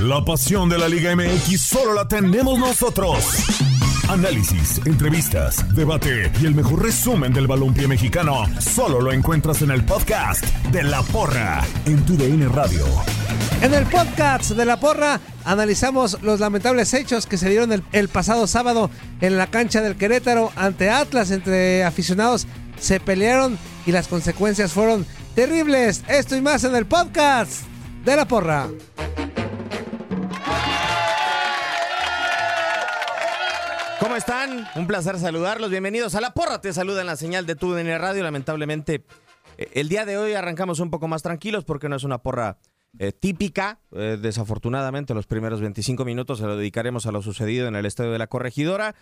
La pasión de la Liga MX solo la tenemos nosotros. Análisis, entrevistas, debate y el mejor resumen del balompié mexicano solo lo encuentras en el podcast de La Porra en tu DN Radio. En el podcast de La Porra analizamos los lamentables hechos que se dieron el pasado sábado en la cancha del Querétaro ante Atlas entre aficionados. Se pelearon y las consecuencias fueron terribles. Esto y más en el podcast de La Porra. Están? Un placer saludarlos. Bienvenidos a La Porra. Te saluda en la señal de tu DN Radio. Lamentablemente, eh, el día de hoy arrancamos un poco más tranquilos porque no es una porra eh, típica. Eh, desafortunadamente, los primeros 25 minutos se lo dedicaremos a lo sucedido en el estadio de la Corregidora.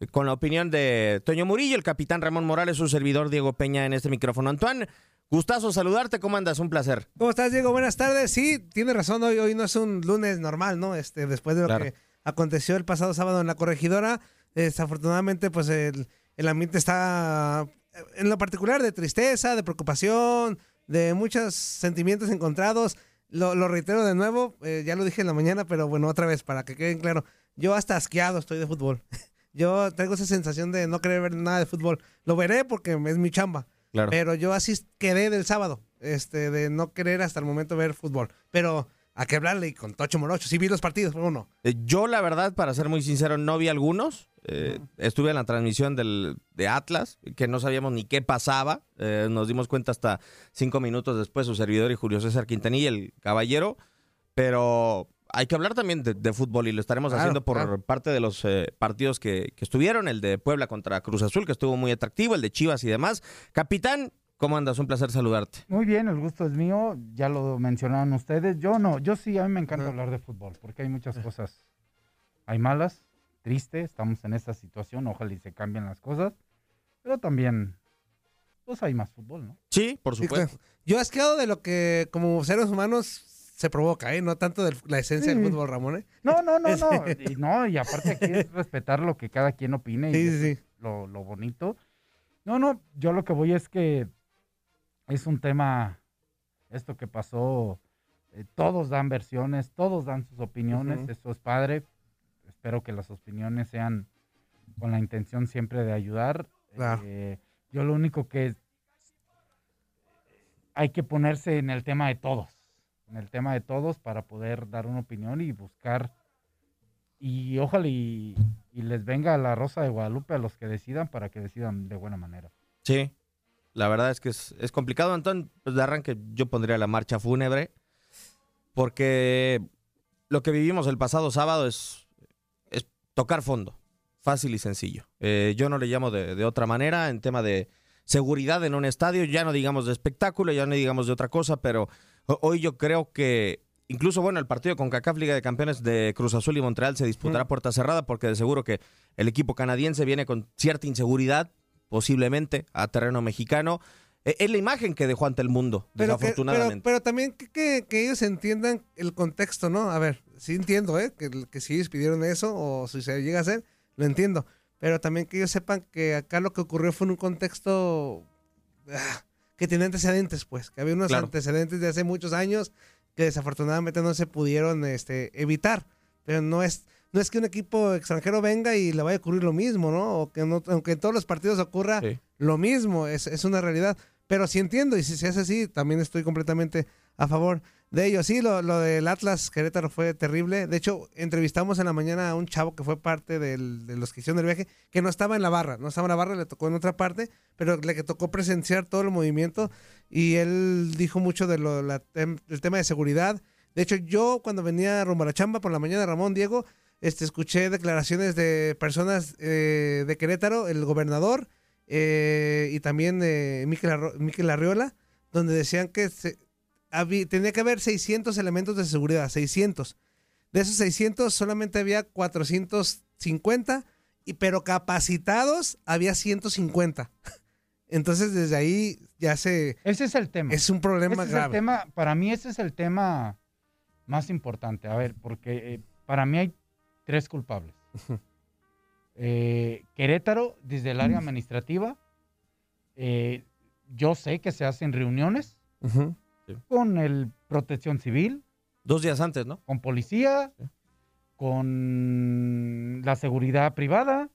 eh, Con la opinión de Toño Murillo, el capitán Ramón Morales, su servidor Diego Peña en este micrófono. Antoine, gustazo saludarte. ¿Cómo andas? Un placer. ¿Cómo estás, Diego? Buenas tardes. Sí, tiene razón. Hoy, hoy no es un lunes normal, ¿no? Este, después de lo Claro. que aconteció el pasado sábado en la corregidora, desafortunadamente, pues el, el ambiente está, en lo particular, de tristeza, de preocupación, de muchos sentimientos encontrados. Lo, lo reitero de nuevo, eh, ya lo dije en la mañana, pero bueno, otra vez, para que queden claro. Yo hasta asqueado estoy de fútbol. Yo tengo esa sensación de no querer ver nada de fútbol. Lo veré porque es mi chamba. Claro. Pero yo así quedé del sábado, este, de no querer hasta el momento ver fútbol. Pero a que hablarle y con Tocho Morocho. Sí vi los partidos, pero uno. Eh, Yo, la verdad, para ser muy sincero, no vi algunos. Eh, Estuve en la transmisión del, de Atlas, que no sabíamos ni qué pasaba. Eh, nos dimos cuenta hasta cinco minutos después, su servidor y Julio César Quintanilla, el caballero. Pero hay que hablar también de, de fútbol y lo estaremos Claro, haciendo por claro. parte de los eh, partidos que, que estuvieron. El de Puebla contra Cruz Azul, que estuvo muy atractivo, el de Chivas y demás. Capitán, ¿cómo andas? Un placer saludarte. Muy bien, el gusto es mío, ya lo mencionaron ustedes. Yo no, yo sí, a mí me encanta hablar de fútbol, porque hay muchas cosas. Hay malas, triste, estamos en esta situación, ojalá y se cambien las cosas, pero también, pues hay más fútbol, ¿no? Sí, por Sí, supuesto. claro. Yo asqueado de lo que como seres humanos se provoca, ¿eh? No tanto de la esencia del Sí. fútbol, Ramón, ¿eh? No, no, no, no, y, no, y aparte aquí es respetar lo que cada quien opine y Sí, sí, Lo, lo bonito. No, no, yo lo que voy es que es un tema, esto que pasó, eh, todos dan versiones, todos dan sus opiniones, eso es padre. Espero que las opiniones sean con la intención siempre de ayudar. Claro. Eh, yo lo único que hay que ponerse en el tema de todos, en el tema de todos para poder dar una opinión y buscar y ojalá y, y les venga la rosa de Guadalupe a los que decidan para que decidan de buena manera. Sí, la verdad es que es, es complicado. Entonces, pues de arranque yo pondría la marcha fúnebre, porque lo que vivimos el pasado sábado es, es tocar fondo, fácil y sencillo. Eh, yo no le llamo de, de otra manera en tema de seguridad en un estadio, ya no digamos de espectáculo, ya no digamos de otra cosa, pero ho- hoy yo creo que incluso, bueno, el partido con CACAF Liga de Campeones de Cruz Azul y Montreal se disputará a puerta cerrada porque de seguro que el equipo canadiense viene con cierta inseguridad, posiblemente, a terreno mexicano. Eh, Es la imagen que dejó ante el mundo, Pero, que- desafortunadamente. pero, pero también que, que- que ellos entiendan el contexto, ¿no? A ver, sí entiendo, ¿eh? Que, que si ellos pidieron eso o si se llega a hacer, lo entiendo. Pero también que ellos sepan que acá lo que ocurrió fue en un contexto ah, que tiene antecedentes, pues. Que había unos Claro. antecedentes de hace muchos años que desafortunadamente no se pudieron este, evitar. Pero no es, no es que un equipo extranjero venga y le vaya a ocurrir lo mismo, ¿no? O que no, aunque en todos los partidos ocurra Sí. lo mismo, es, es una realidad. Pero sí entiendo, y si se hace así, también estoy completamente a favor de ello. Sí, lo, lo del Atlas Querétaro fue terrible. De hecho, entrevistamos en la mañana a un chavo que fue parte del- de los que hicieron el viaje, que no estaba en la barra, no estaba en la barra, le tocó en otra parte, pero le que tocó presenciar todo el movimiento y él dijo mucho de lo, la tema de seguridad. De hecho, yo cuando venía rumbo a la chamba por la mañana, Ramón, Diego, este, escuché declaraciones de personas eh, de Querétaro, el gobernador eh, y también eh, Miquel, Arriola, donde decían que se- tenía que haber 600 elementos de seguridad, 600. De esos 600 solamente había 450, y, pero capacitados había 150. Entonces desde ahí ya se... Ese es el tema. Es un problema Ese es el grave. tema, para mí ese es el tema más importante. A ver, porque eh, para mí hay tres culpables. Eh, Querétaro, desde el área administrativa, eh, yo sé que se hacen reuniones con el protección civil, Dos días antes, ¿no? con policía, con la seguridad privada,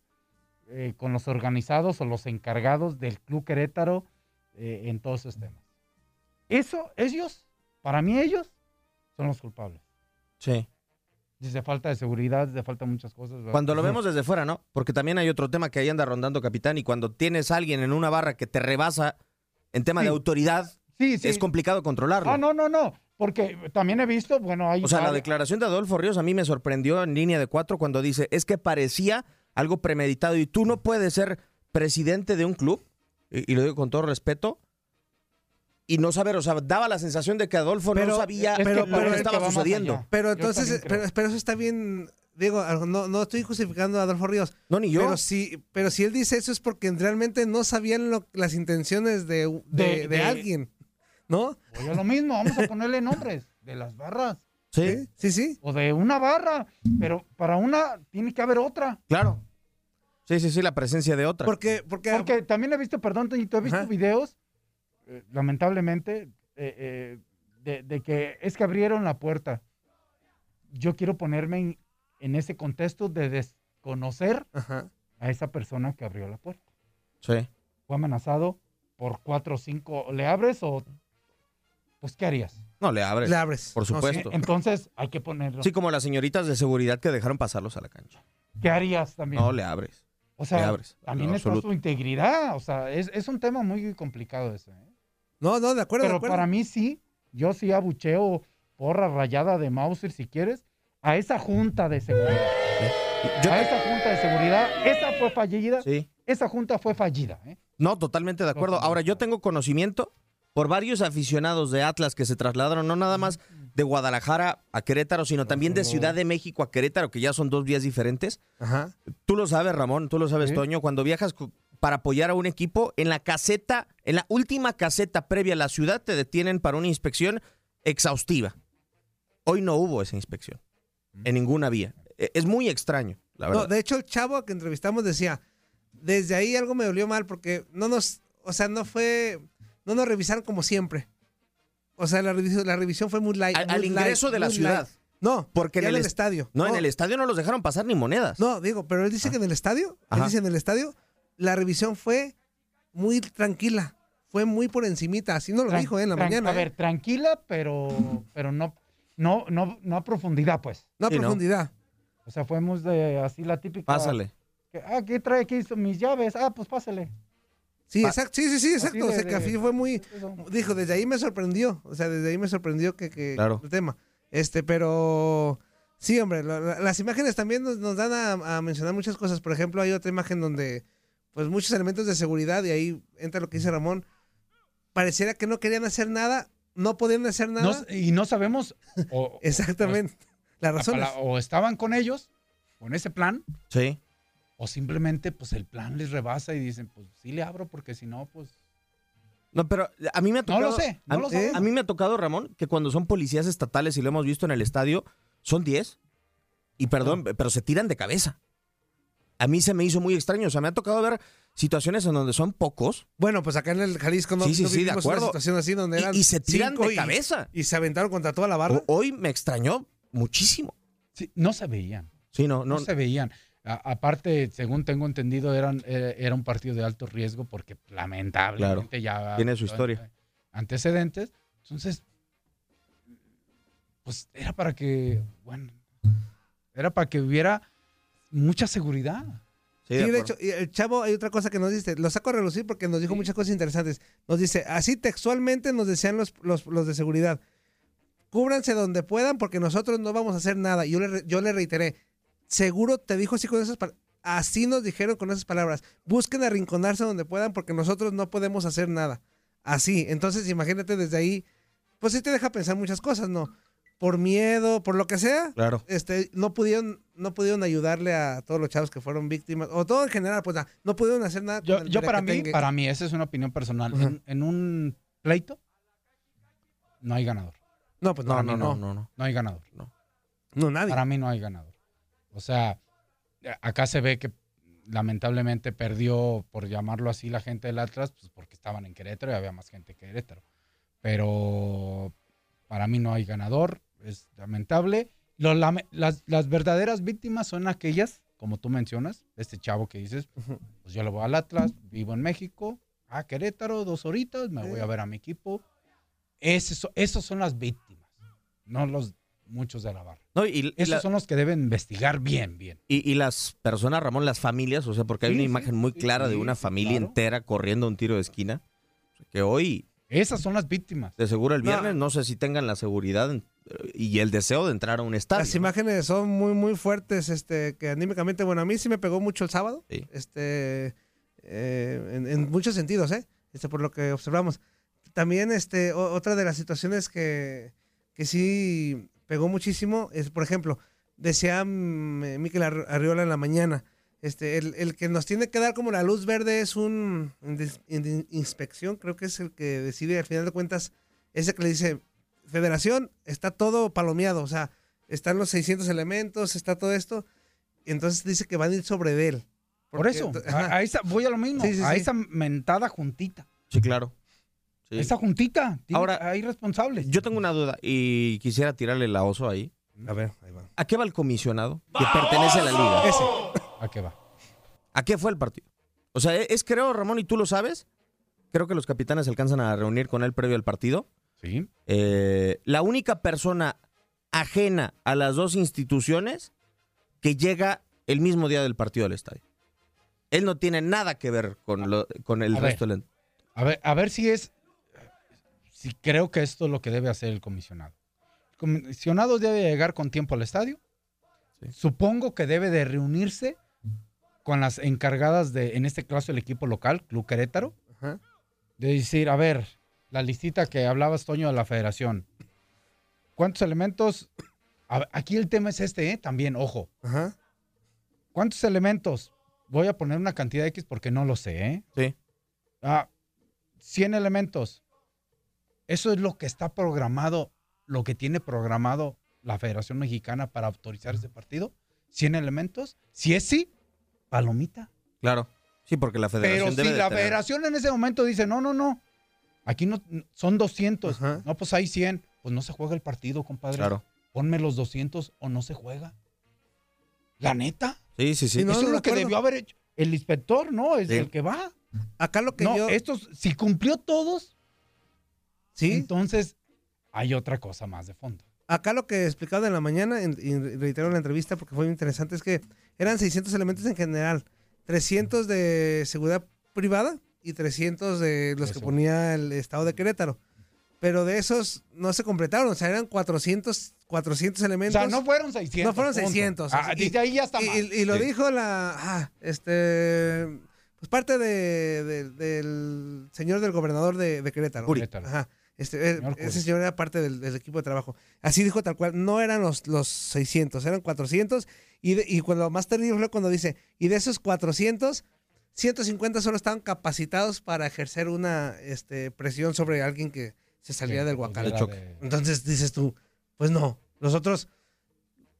eh, con los organizados o los encargados del Club Querétaro eh, en todos esos temas. Eso, ellos, para mí ellos, son los culpables. Sí. Desde falta de seguridad, desde falta de muchas cosas. ¿verdad? Cuando lo vemos desde fuera, ¿no? Porque también hay otro tema que ahí anda rondando, capitán, y cuando tienes a alguien en una barra que te rebasa en tema de autoridad, sí, sí. es complicado controlarlo. Ah, no, no, no. Porque también he visto, bueno, hay. O sea, la declaración de Adolfo Ríos a mí me sorprendió en línea de cuatro cuando dice, es que parecía algo premeditado y tú no puedes ser presidente de un club, y, y lo digo con todo respeto, y no saber, o sea, daba la sensación de que Adolfo no sabía es que pero- lo pero estaba sucediendo. Pero entonces, pero, pero eso está bien, digo, no, no estoy justificando a Adolfo Ríos, No, ni yo. pero si, pero si él dice eso es porque realmente no sabían lo- las intenciones de, de, De- de de- alguien, ¿no? Oye, lo mismo, vamos a ponerle nombres de las barras. sí, Sí, sí. O de una barra. Pero para una tiene que haber otra. claro. Sí, sí, sí, la presencia de otra. Porque, porque, Porque también he visto, perdón, Toñito, he visto Ajá. videos, eh, lamentablemente, eh, eh, de, de que es que abrieron la puerta. Yo quiero ponerme en, en ese contexto de desconocer Ajá. a esa persona que abrió la puerta. Sí. Fue amenazado por cuatro o cinco. ¿Le abres o.? Pues, ¿qué harías? No, le abres. le abres. Por No, sí. supuesto. Entonces, hay que ponerlo. Sí, como las señoritas de seguridad que dejaron pasarlos a la cancha. ¿Qué harías también? No, le abres. o le sea, abres. también está su integridad. O sea, es, es un tema muy complicado ese. ¿eh? No, no, de acuerdo, de Pero acuerdo. para mí sí, yo sí abucheo porra rayada de Mauser si quieres, a esa junta de seguridad. Yo- a esa junta de seguridad, esa fue fallida, sí. esa junta fue fallida. ¿eh? No, totalmente de acuerdo. Ahora, yo tengo conocimiento por varios aficionados de Atlas que se trasladaron no nada más de Guadalajara a Querétaro, sino también de Ciudad de México a Querétaro, que ya son dos vías diferentes. Ajá. Tú lo sabes, Ramón, tú lo sabes, Sí. Toño, cuando viajas para apoyar a un equipo, en la caseta, en la última caseta previa a la ciudad, te detienen para una inspección exhaustiva. Hoy no hubo esa inspección en ninguna vía. E- Es muy extraño, la verdad. No, de hecho, el chavo que entrevistamos decía, desde ahí algo me dolió mal porque no nos, o sea, no fue, no nos revisaron como siempre. O sea, la revisión, la revisión fue muy light. al, muy al light, ingreso de la ciudad. light. No, Porque en el en el est- estadio. No, en el estadio no los dejaron pasar ni monedas. No, digo, pero él dice que en el estadio, él Ajá. dice en el estadio, la revisión fue muy tranquila, fue muy por encimita, así nos lo Tran- dijo eh, en la mañana. A ver, eh. tranquila, pero, pero no, no, no, no a profundidad, pues. no a Sí, ¿no? profundidad. O sea, fuimos de así la típica. Pásale. que, ah, ¿qué trae aquí mis llaves? Ah, pues pásale. Sí, Pa- exacto, sí, sí, sí, exacto. de- o sea, que así fue muy, dijo, desde ahí me sorprendió, o sea, desde ahí me sorprendió que, que Claro. el tema. Este, pero sí, hombre, la- la- las imágenes también nos, nos dan a, a mencionar muchas cosas. Por ejemplo, hay otra imagen donde, pues, muchos elementos de seguridad, y ahí entra lo que dice Ramón, pareciera que no querían hacer nada, no podían hacer No nada. y no sabemos. o- o- Exactamente. Las la razones. o estaban con ellos, con ese plan, Sí. o simplemente, pues el plan les rebasa y dicen, pues sí le abro, porque si no, pues. No, pero a mí me ha No tocado. lo sé, no a, lo a sabemos. mí me ha tocado, Ramón, que cuando son policías estatales y lo hemos visto en el estadio, son 10. Y perdón, pero se tiran de cabeza. A mí se me hizo muy extraño. O sea, me ha tocado ver situaciones en donde son pocos Bueno, pues acá en el Jalisco no, Sí, sí, no sí, de una acuerdo. situación así donde eran y, y se tiran cinco de y- cabeza. Y se aventaron contra toda la barra. Hoy me extrañó muchísimo. Sí, no se veían. Sí, no, No, no. se veían. A- aparte, según tengo entendido, eran, eh, era un partido de alto riesgo porque lamentablemente ya Tiene su historia. antecedentes. Entonces, pues era para que, bueno, era para que hubiera mucha seguridad. Sí, Sí, de hecho, y el chavo hay otra cosa que nos dice, lo saco a relucir porque nos dijo muchas cosas interesantes. Nos dice, así textualmente nos decían los, los, los de seguridad, cúbranse donde puedan porque nosotros no vamos a hacer nada. Y yo le, yo le reiteré, seguro te dijo así con esas palabras, así nos dijeron con esas palabras, busquen arrinconarse donde puedan porque nosotros no podemos hacer nada. Así, entonces imagínate desde ahí pues sí te deja pensar muchas cosas, ¿no? Por miedo, por lo que sea, Claro. este, no pudieron, no pudieron ayudarle a todos los chavos que fueron víctimas, o todo en general, pues no pudieron hacer nada. Yo, yo para mí, para mí, esa es una opinión personal. En, en un pleito, no hay ganador. No, pues no, No, para no, mí no, no, no. No hay ganador. No, nadie. Para mí no hay ganador. O sea, acá se ve que lamentablemente perdió, por llamarlo así, la gente del Atlas, pues porque estaban en Querétaro y había más gente que Querétaro. Pero para mí no hay ganador, es lamentable. Las, las verdaderas víctimas son aquellas, como tú mencionas, este chavo que dices, pues yo le voy al Atlas, vivo en México, a Querétaro, dos horitas, me voy a ver a mi equipo. Esos, esos son las víctimas, no los muchos de la barra. No, y, y Esos la- son los que deben investigar bien, bien. y- y las personas, Ramón, las familias, o sea, porque hay Sí, una sí, imagen muy sí, clara de una familia claro. entera corriendo un tiro de esquina. Que hoy, Esas son las víctimas. de seguro el No. viernes, no, sé si tengan la seguridad en- y el deseo de entrar a un estadio. Las imágenes son muy, muy fuertes, este, que anímicamente, bueno, a mí sí me pegó mucho el sábado, Sí. este, eh, en, en muchos sentidos, ¿eh? Este, por lo que observamos. También, este, o- otra de las situaciones que, que sí pegó muchísimo es, por ejemplo, decía mm, Miquel Ar- Arriola en la mañana, este, el, el que nos tiene que dar como la luz verde es un indi- inspección, creo que es el que decide, al final de cuentas, ese que le dice, federación, está todo palomeado, o sea, están los 600 elementos, está todo esto, y entonces dice que van a ir sobre de él. Por eso, ajá. a, a esa, voy a lo mismo, Sí, sí, a sí. esa mentada juntita. Sí, claro. Sí. Esa juntita. tiene- Ahora, hay responsables. Yo tengo una duda y quisiera tirarle la oso ahí. A ver, ahí va. ¿A qué va el comisionado que pertenece a la liga? Ese. ¿A qué va? ¿A qué fue el partido? O sea, es creo, Ramón, y tú lo sabes. Creo que los capitanes se alcanzan a reunir con él previo al partido. Sí. Eh, la única persona ajena a las dos instituciones que llega el mismo día del partido al estadio. Él no tiene nada que ver con, lo- con el A ver. resto del... A ver, a ver si es. Si creo que esto es lo que debe hacer el comisionado. El comisionado debe llegar con tiempo al estadio. Sí. Supongo que debe de reunirse con las encargadas de, en este caso, el equipo local, Club Querétaro, Ajá. de decir, a ver, la listita que hablabas, Toño, de la federación. ¿Cuántos elementos? A aquí el tema es este, ¿eh? También, ojo. Ajá. ¿Cuántos elementos? Voy a poner una cantidad X porque no lo sé, ¿eh? Sí. Ah, 100 elementos. Eso es lo que está programado, lo que tiene programado la Federación Mexicana para autorizar ese partido. 100 elementos. Si es sí, palomita. Claro. Sí, porque la federación Pero debe si de la tener- Federación en ese momento dice, no, no, no, aquí no son 200. Ajá. No, pues hay 100. Pues no se juega el partido, compadre. Claro. Ponme los 200 o no se juega. La neta. Sí, sí, sí. Sí, no, Eso es lo que acuerdo. debió haber hecho. El inspector, ¿no? Es Sí. el que va. Acá lo que no, yo. estos, si cumplió todos, sí. entonces hay otra cosa más de fondo. Acá lo que explicaba en la mañana, y reitero en la entrevista porque fue muy interesante, es que eran 600 elementos en general. 300 de seguridad privada y 300 de los que ponía el estado de Querétaro. Pero de esos no se completaron, o sea, eran 400, 400 O elementos. sea, no fueron 600. No fueron punto. 600. Ah, y- desde ahí ya está y, mal. y- y lo Sí. dijo la. ah, este. Pues parte de- de- del señor del gobernador de, de Querétaro. Querétaro. Ajá. Este, eh, Señor ese señor era parte del, del equipo de trabajo. Así dijo tal cual. No eran los, los 600, eran 400. Y, de- y cuando más terrible fue cuando dice: y de esos 400, 150 solo estaban capacitados para ejercer una este, presión sobre alguien que se salía Sí, del choque. de- Entonces dices tú: pues no. Los otros.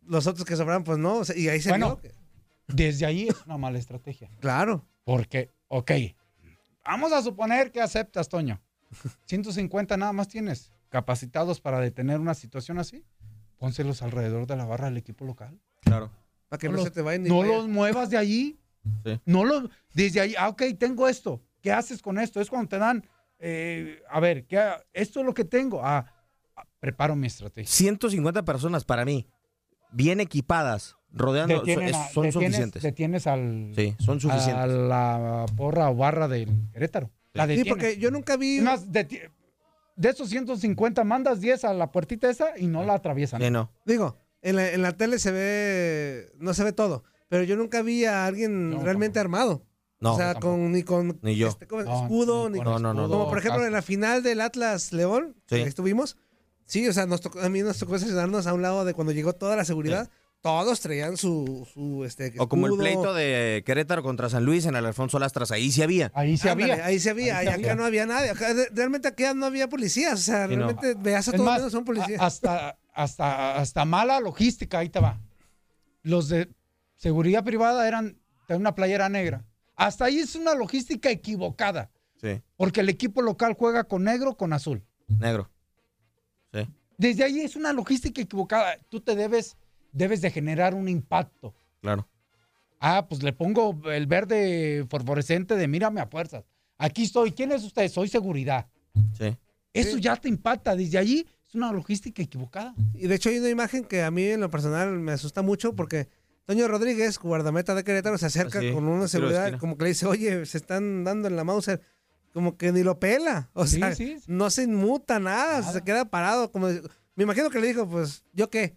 Los otros que sobran, pues no. y ahí se Bueno. vio que- Desde ahí es una mala estrategia. Claro. Porque, ok, vamos a suponer que aceptas, Toño. 150 nada más tienes capacitados para detener una situación así. Pónselos alrededor de la barra del equipo local. Claro. Para que No no, los- se te vayan ni No los muevas de allí. Sí. No los, desde ahí, ah, ok, tengo esto. ¿Qué haces con esto? Es cuando te dan, eh, a ver, ¿qué, esto es lo que tengo. Ah, ah, preparo mi estrategia. 150 personas para mí, bien equipadas, rodeando, son, a- son detienes- suficientes. Detienes al, Sí, son a suficientes. la porra o barra del Querétaro. La Sí, porque yo nunca vi. Más, deti- de esos 150 mandas 10 a la puertita esa y no la atraviesan. No. Digo, en la, en la tele se ve. No se ve todo. Pero yo nunca vi a alguien No, realmente tampoco. armado. No. o sea, con, ni con Ni yo. este, escudo, ni con No, no, no, escudo, Como por ejemplo en la final del Atlas León, Sí. que ahí estuvimos, Sí, o sea, nos tocó- a mí nos tocó estacionarnos a un lado de cuando llegó toda la seguridad. Todos traían su, su este, O como el escudo. pleito de Querétaro contra San Luis en el Alfonso Lastras, ahí sí había. Ahí Ándale, había. Ahí se había, Ahí y acá había. no había nadie. Acá, realmente acá no había policías. O sea, Sí, no. realmente veas a todos menos son policías. a- hasta, hasta, hasta mala logística, ahí te va. Los de seguridad privada eran de una playera negra. Hasta ahí es una logística equivocada, Sí, porque el equipo local juega con negro con azul. negro. Sí. Desde ahí es una logística equivocada. Tú te debes, debes de generar un impacto. Claro. Ah, pues le pongo el verde fosforescente de mírame a fuerzas. Aquí estoy. ¿Quién es usted? Soy seguridad. Sí. Eso ya te impacta. Desde allí es una logística equivocada. Y de hecho hay una imagen que a mí en lo personal me asusta mucho porque Toño Rodríguez, guardameta de Querétaro, se acerca Ah, sí, con una seguridad, como que le dice, oye, se están dando en la Mauser. Como que ni lo pela. O Sí, sea, sí. no se inmuta nada, Nada. se queda parado. Como, me imagino que le dijo, pues, ¿yo qué?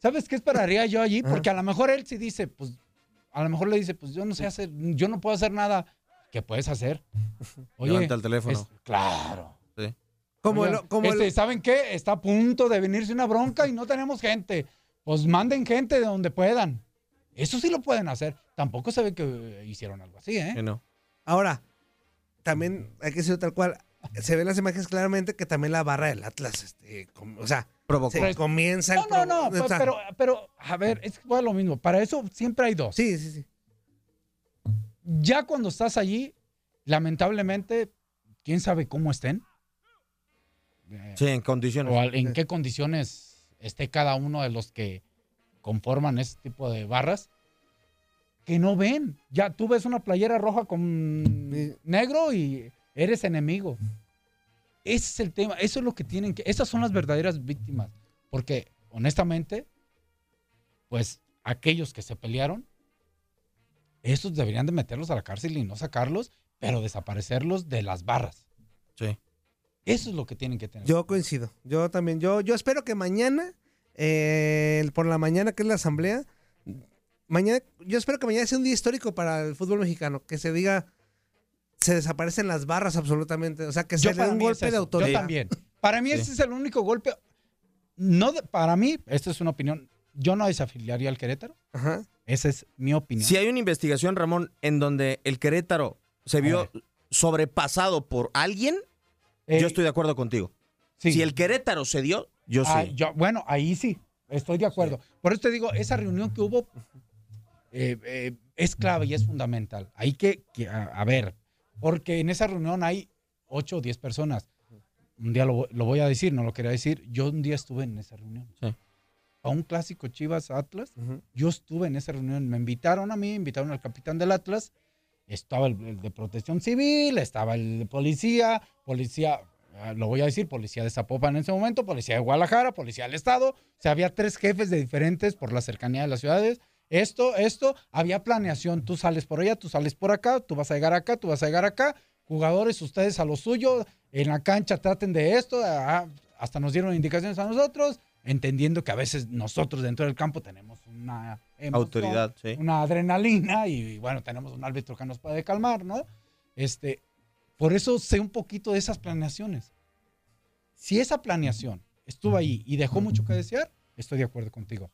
¿Sabes qué esperaría yo allí? Porque a lo mejor él sí dice, pues, a lo mejor le dice, pues yo no sé hacer, yo no puedo hacer nada. ¿Qué puedes hacer? Levanta el teléfono. es- claro. Sí. Como el, como el- este, ¿Saben qué? Está a punto de venirse una bronca y no tenemos gente. Pues manden gente de donde puedan. Eso sí lo pueden hacer. Tampoco se ve que eh, hicieron algo así, ¿eh? No. Ahora, también hay que decirlo tal cual. Se ven las imágenes claramente que también la barra del Atlas, este, com- o sea, Provocó. se comienza el No, no, no, o sea, pero, pero, a ver, es igual lo mismo. Para eso siempre hay dos. Sí, sí, sí. Ya cuando estás allí, lamentablemente, quién sabe cómo estén. Sí, en condiciones. o en qué condiciones esté cada uno de los que conforman ese tipo de barras, que no ven. Ya tú ves una playera roja con negro y eres enemigo. Ese es el tema, eso es lo que tienen que, esas son las verdaderas víctimas, porque honestamente, pues aquellos que se pelearon, esos deberían de meterlos a la cárcel y no sacarlos, pero desaparecerlos de las barras. Sí. Eso es lo que tienen que tener. Yo coincido. Yo también. Yo, yo espero que mañana, eh, por la mañana, que es la asamblea, mañana, yo espero que mañana sea un día histórico para el fútbol mexicano. Que se diga, se desaparecen las barras absolutamente. O sea, que se Yo dé un es golpe de autoridad. Yo también. Para mí Sí. ese es el único golpe. No de- para mí, esta es una opinión. Yo no desafiliaría al Querétaro. Ajá. Esa es mi opinión. Si hay una investigación, Ramón, en donde el Querétaro se vio sobrepasado por alguien, Eh, yo estoy de acuerdo contigo. sí. Si el Querétaro se dio, yo Ah, sí. yo- bueno, ahí sí, estoy de acuerdo. Por eso te digo, esa reunión que hubo eh, eh, es clave y es fundamental. Hay que, que- a, a ver, porque en esa reunión hay 8 o 10 personas. Un día lo, lo voy a decir, no lo quería decir. Yo un día estuve en esa reunión. Sí. A un clásico Chivas Atlas. Ujú. Yo estuve en esa reunión, me invitaron a mí, invitaron al capitán del Atlas, estaba el, el de protección civil, estaba el de policía, policía, lo voy a decir, policía de Zapopan en ese momento, policía de Guadalajara, policía del Estado, o sea, había tres jefes de diferentes por la cercanía de las ciudades. Esto, esto, había planeación, tú sales por allá, tú sales por acá, tú vas a llegar acá, tú vas a llegar acá, jugadores, ustedes a lo suyo, en la cancha traten de esto, ah, hasta nos dieron indicaciones a nosotros, entendiendo que a veces nosotros dentro del campo tenemos una emoción, Autoridad, sí. una adrenalina y bueno, tenemos un árbitro que nos puede calmar, ¿no? Este, por eso sé un poquito de esas planeaciones. Si esa planeación estuvo ahí y dejó mucho que desear, estoy de acuerdo contigo.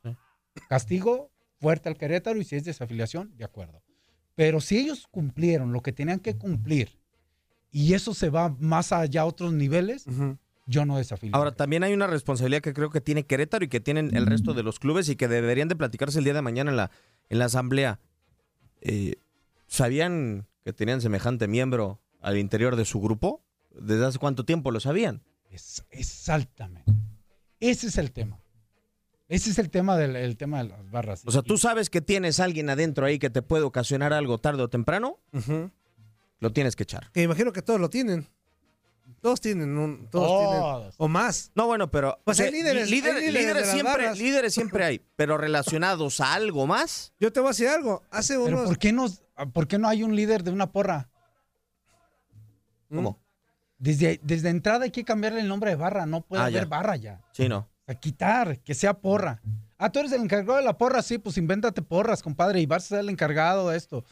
Castigo fuerte al Querétaro y si es desafiliación, de acuerdo. Pero si ellos cumplieron lo que tenían que cumplir y eso se va más allá a otros niveles, yo no desafilio. Ahora, también hay una responsabilidad que creo que tiene Querétaro y que tienen el resto de los clubes y que deberían de platicarse el día de mañana en la, en la asamblea. Eh, ¿Sabían que tenían semejante miembro al interior de su grupo? ¿Desde hace cuánto tiempo lo sabían? Es- exactamente. Ese es el tema. Ese es el tema del el tema de las barras. O sea, tú sabes que tienes alguien adentro ahí que te puede ocasionar algo tarde o temprano, lo tienes que echar. Que imagino que todos lo tienen. Todos tienen un, todos tienen. O más. No, bueno, pero... Pues o sea, hay líderes, líder- hay líderes de las siempre, líderes siempre hay, pero relacionados a algo más. Yo te voy a decir algo. Hace Pero unos. ¿por qué, nos, por qué no hay un líder de una porra? ¿Mm? ¿Cómo? Desde, desde entrada hay que cambiarle el nombre de barra. No puede Ah, haber ya. barra ya. Sí, no. A quitar, que sea porra. Ah, tú eres el encargado de la porra, sí, pues invéntate porras, compadre, y vas a ser el encargado de esto.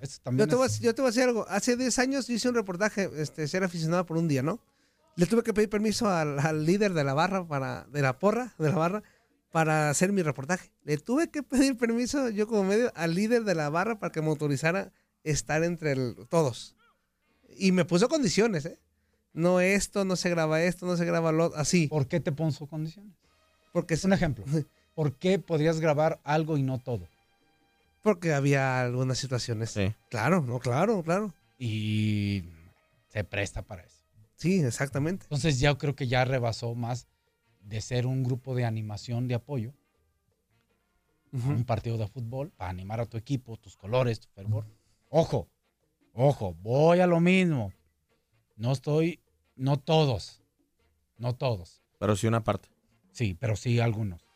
Eso también Yo te, voy a, yo te voy a decir algo. Hace 10 años yo hice un reportaje, este, ser aficionado por un día, ¿no? Le tuve que pedir permiso al, al líder de la barra, para, de la porra, de la barra, para hacer mi reportaje. Le tuve que pedir permiso, yo como medio, al líder de la barra para que me autorizara estar entre el- todos. Y me puso condiciones, ¿eh? No esto, no se graba esto, no se graba lo así. ¿Por qué te puso condiciones? Porque, Es un ejemplo. ¿Por qué podrías grabar algo y no todo? porque había algunas situaciones. Sí. Claro, no, claro, claro. Y se presta para eso. Sí, exactamente. Entonces ya creo que ya rebasó más de ser un grupo de animación de apoyo a Ujú. un partido de fútbol para animar a tu equipo, tus colores, tu fervor. Ojo, ojo, voy a lo mismo. No estoy, no todos, no todos. Pero sí una parte. Sí, pero sí algunos.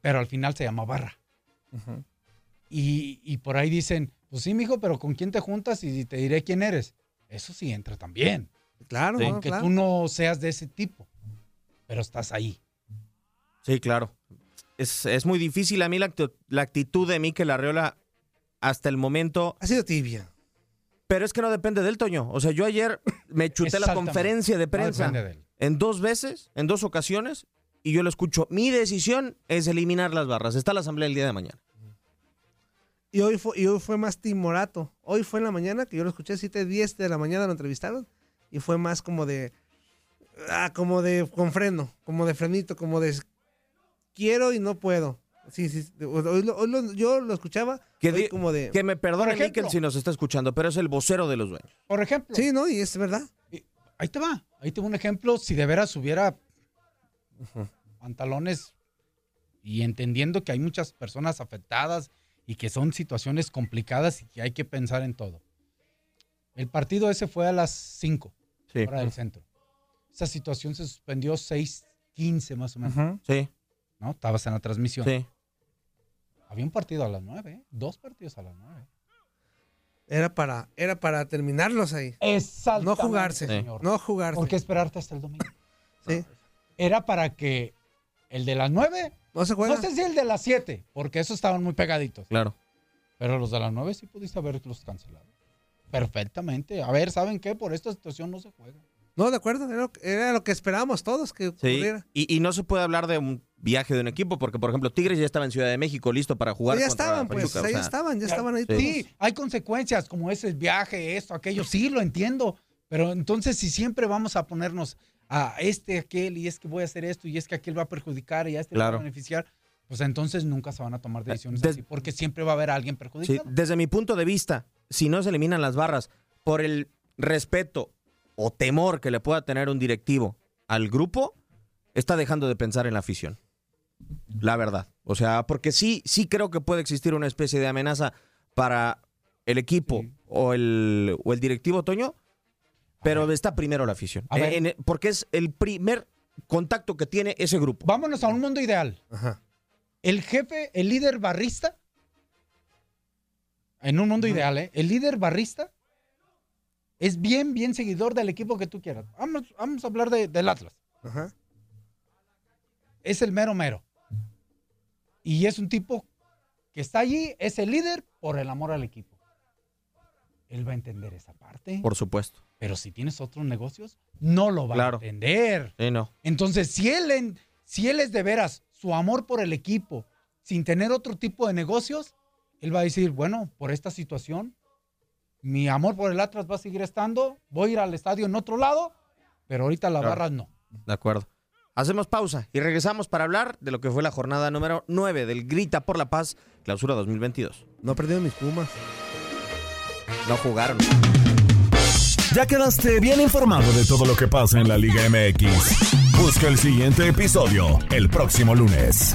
Pero al final se llama barra. Y, y por ahí dicen, pues sí, mijo, pero ¿con quién te juntas y te diré quién eres? Eso sí entra también. Claro, Sí, no, Aunque claro. tú no seas de ese tipo, pero estás ahí. Sí, claro. Es, es muy difícil a mí la, la actitud de Mikel Arreola hasta el momento, Ha sido tibia. Pero es que no depende del Toño. O sea, yo ayer me chuté la conferencia de prensa depende de él. en dos veces, en dos ocasiones, y yo lo escucho. Mi decisión es eliminar las barras. Está la asamblea el día de mañana. Y hoy fue, y hoy fue más timorato. Hoy fue en la mañana, que yo lo escuché 7, 10 de la mañana, lo entrevistaron. Y fue más como de. Ah, como de. Con freno. Como de frenito. Como de. Quiero y no puedo. Sí, sí. Hoy, lo- hoy lo- yo lo escuchaba. Que, hoy di- como de. que me perdone. Mikel si nos está escuchando, pero es el vocero de los dueños. Por ejemplo, Sí, ¿no? Y es verdad. ahí te va. Ahí te va un ejemplo. Si de veras hubiera pantalones y entendiendo que hay muchas personas afectadas y que son situaciones complicadas y que hay que pensar en todo. El partido ese fue a las 5, Sí. hora del centro. Esa situación se suspendió 6:15 más o menos, Sí, ¿no? Estabas en la transmisión. sí. Había un partido a las 9, dos partidos a las 9. Era para, era para terminarlos ahí. Exactamente. No jugarse. señor. No jugarse. ¿Por qué esperarte hasta el domingo? Sí. Era para que el de las 9 No se juega. No sé si el de las 7, porque esos estaban muy pegaditos. Claro. Pero los de las 9 sí pudiste haberlos cancelado. Perfectamente. A ver, ¿saben qué? Por esta situación no se juega. No, de acuerdo. Era, lo- era lo que esperábamos todos que Sí. ocurriera. Y, y no se puede hablar de un viaje de un equipo, porque, por ejemplo, Tigres ya estaba en Ciudad de México listo para jugar. ya contra estaban, pues. Pachuca, o estaban, ya estaban ahí Sí. todos. Sí, hay consecuencias como ese viaje, esto, aquello. Sí, lo entiendo. Pero entonces, si siempre vamos a ponernos a este, aquel, y es que voy a hacer esto, y es que aquel va a perjudicar, y a este va a beneficiar, pues entonces nunca se van a tomar decisiones des- así, porque siempre va a haber alguien Sí, perjudicado. desde mi punto de vista, si no se eliminan las barras por el respeto o temor que le pueda tener un directivo al grupo, está dejando de pensar en la afición. La verdad. O sea, porque sí, sí creo que puede existir una especie de amenaza para el equipo Sí. o, el, o el directivo Toño, pero está primero la afición. A ver. En- en- porque es el primer contacto que tiene ese grupo. Vámonos a un mundo ideal. Ajá. El jefe, el líder barrista, en un mundo ideal, ¿eh? El líder barrista es bien, bien seguidor del equipo que tú quieras. Vamos, vamos a hablar de- del Atlas. Ajá. Es el mero mero. Y es un tipo que está allí, es el líder por el amor al equipo. Él va a entender esa parte. Por supuesto. Pero si tienes otros negocios, no lo va Claro. a entender. Sí, no. Entonces, si él, en- si él es de veras su amor por el equipo, sin tener otro tipo de negocios, él va a decir, bueno, por esta situación, mi amor por el Atlas va a seguir estando, voy a ir al estadio en otro lado, pero ahorita las Claro. barras no. De acuerdo. Hacemos pausa y regresamos para hablar de lo que fue la jornada número 9 del Grita por la Paz, clausura 2022. No he perdido mis pumas. No jugaron. Ya quedaste bien informado de todo lo que pasa en la Liga MX. Busca el siguiente episodio el próximo lunes.